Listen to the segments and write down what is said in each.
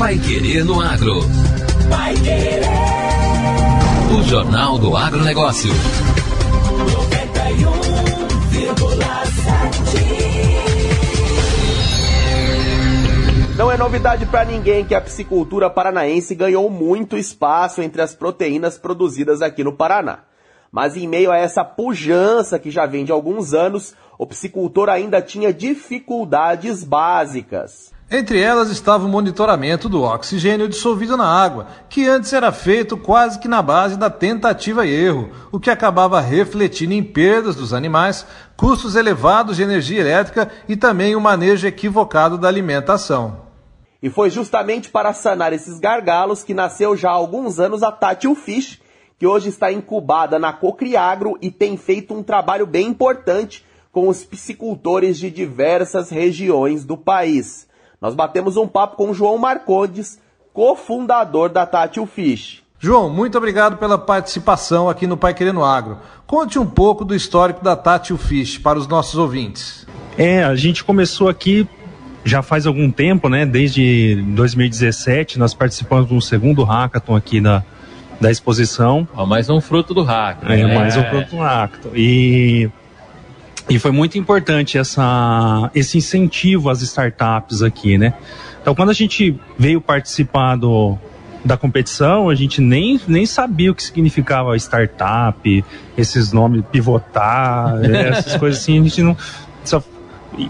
Pai Querer no Agro. Pai Querer. O Jornal do Agronegócio. 91,7. Não é novidade para ninguém que a piscicultura paranaense ganhou muito espaço entre as proteínas produzidas aqui no Paraná. Mas em meio a essa pujança que já vem de alguns anos, o piscicultor ainda tinha dificuldades básicas. Entre elas estava o monitoramento do oxigênio dissolvido na água, que antes era feito quase que na base da tentativa e erro, o que acabava refletindo em perdas dos animais, custos elevados de energia elétrica e também o manejo equivocado da alimentação. E foi justamente para sanar esses gargalos que nasceu já há alguns anos a Tátil Fish, que hoje está incubada na Cocriagro e tem feito um trabalho bem importante com os piscicultores de diversas regiões do país. Nós batemos um papo com João Marcondes, cofundador da Tátil Fish. João, muito obrigado pela participação aqui no Pai Querendo Agro. Conte um pouco do histórico da Tátil Fish para os nossos ouvintes. É, a gente começou aqui já faz algum tempo, né? Desde 2017, nós participamos do segundo hackathon aqui da, da exposição. Ó, mais um fruto do hackathon. É, né? mais um fruto do hackathon. E e foi muito importante essa, esse incentivo às startups aqui, né? Então, quando a gente veio participar do, da competição, a gente nem, nem sabia o que significava startup, esses nomes, pivotar, né? essas coisas assim, a gente não. Só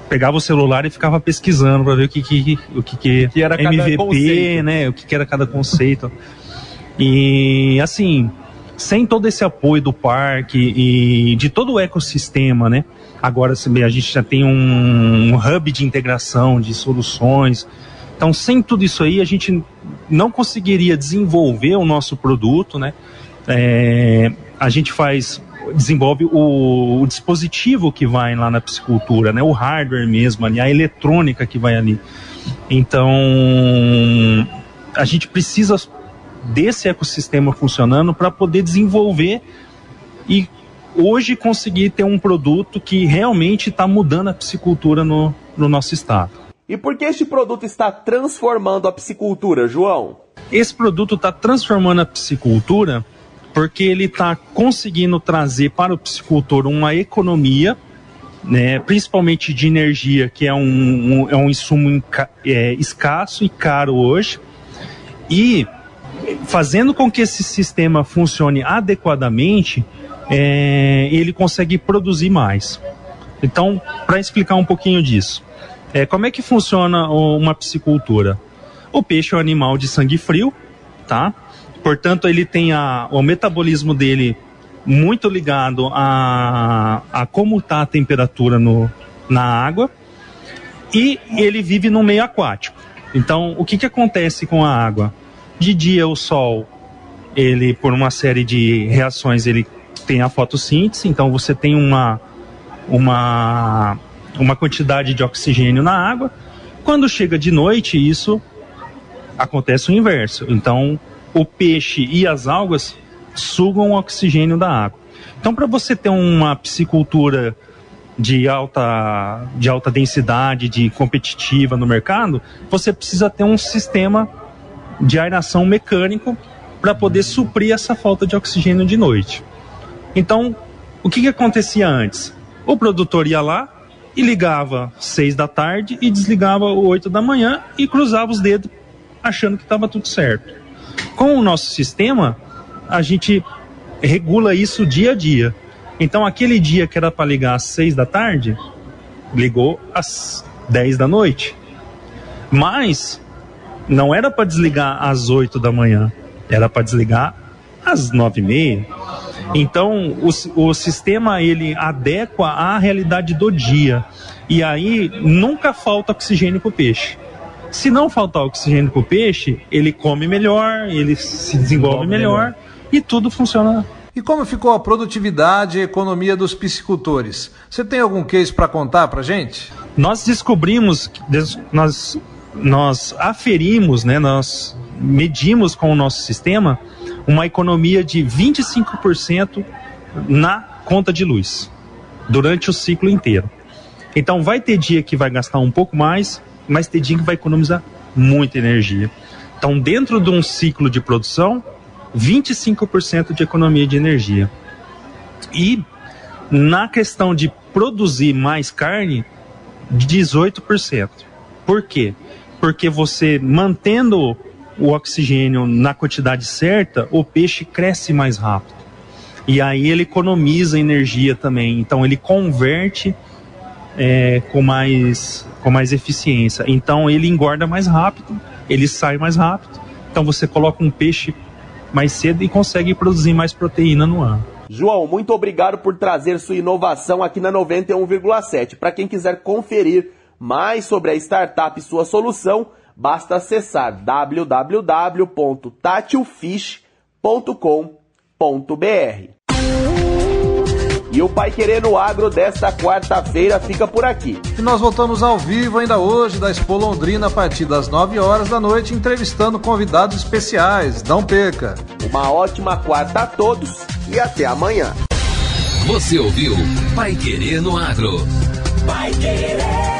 pegava o celular e ficava pesquisando para ver o que, que, o que, que, que era MVP, né? O que, que era cada conceito. E assim, sem todo esse apoio do parque e de todo o ecossistema, né? Agora a gente já tem um, um hub de integração de soluções. Então, sem tudo isso aí, a gente não conseguiria desenvolver o nosso produto, né? É, a gente faz desenvolve o, o, dispositivo que vai lá na piscicultura, né? O hardware mesmo ali, a eletrônica que vai ali. Então, a gente precisa desse ecossistema funcionando para poder desenvolver e hoje conseguir ter um produto que realmente está mudando a piscicultura no, no nosso estado. E por que este produto está transformando a piscicultura, João? Esse produto está transformando a piscicultura porque ele está conseguindo trazer para o piscicultor uma economia, né, principalmente de energia, que é um, um é um insumo é, escasso e caro hoje, e fazendo com que esse sistema funcione adequadamente, é, ele consegue produzir mais. Então, para explicar um pouquinho disso, é, como é que funciona uma piscicultura? O peixe é um animal de sangue frio, tá? Portanto, ele tem a, o metabolismo dele muito ligado a, a como está a temperatura no, na água e ele vive no meio aquático. Então, o que, que acontece com a água? De dia o sol, ele por uma série de reações, ele tem a fotossíntese, então você tem uma uma uma quantidade de oxigênio na água. Quando chega de noite, isso acontece o inverso. Então, o peixe e as algas sugam o oxigênio da água. Então, para você ter uma piscicultura de alta, de alta densidade, de competitiva no mercado, você precisa ter um sistema de aeração mecânico para poder suprir essa falta de oxigênio de noite. Então, o que, que acontecia antes? O produtor ia lá e ligava seis da tarde e desligava oito da manhã e cruzava os dedos achando que estava tudo certo. Com o nosso sistema, a gente regula isso dia a dia. Então, aquele dia que era para ligar às seis da tarde, ligou às dez da noite. Mas não era para desligar às 8 da manhã, era para desligar às 9 e meia. Então, o, o sistema ele adequa à realidade do dia. E aí nunca falta oxigênio para o peixe. Se não faltar oxigênio para o peixe, ele come melhor, ele se desenvolve melhor, melhor e tudo funciona e como ficou a produtividade e economia dos piscicultores? Você tem algum case para contar para gente? Nós descobrimos, nós nós aferimos, né, nós medimos com o nosso sistema uma economia de 25% na conta de luz durante o ciclo inteiro. Então vai ter dia que vai gastar um pouco mais, mas ter dia que vai economizar muita energia. Então, dentro de um ciclo de produção, 25% de economia de energia. E na questão de produzir mais carne, 18%. Por quê? Porque você mantendo o oxigênio na quantidade certa, o peixe cresce mais rápido. E aí ele economiza energia também. Então ele converte é, com, mais, com mais eficiência. Então ele engorda mais rápido, ele sai mais rápido. Então você coloca um peixe mais cedo e consegue produzir mais proteína no ano. João, muito obrigado por trazer sua inovação aqui na 91,7. Para quem quiser conferir mais sobre a startup e sua solução, basta acessar www.tatiufish.com.br. E o Pai Querer no Agro desta quarta-feira fica por aqui. E nós voltamos ao vivo ainda hoje da Expo Londrina a partir das 9 horas da noite, entrevistando convidados especiais. Não perca! Uma ótima quarta a todos e até amanhã. Você ouviu Pai Querer no Agro. Pai Querer.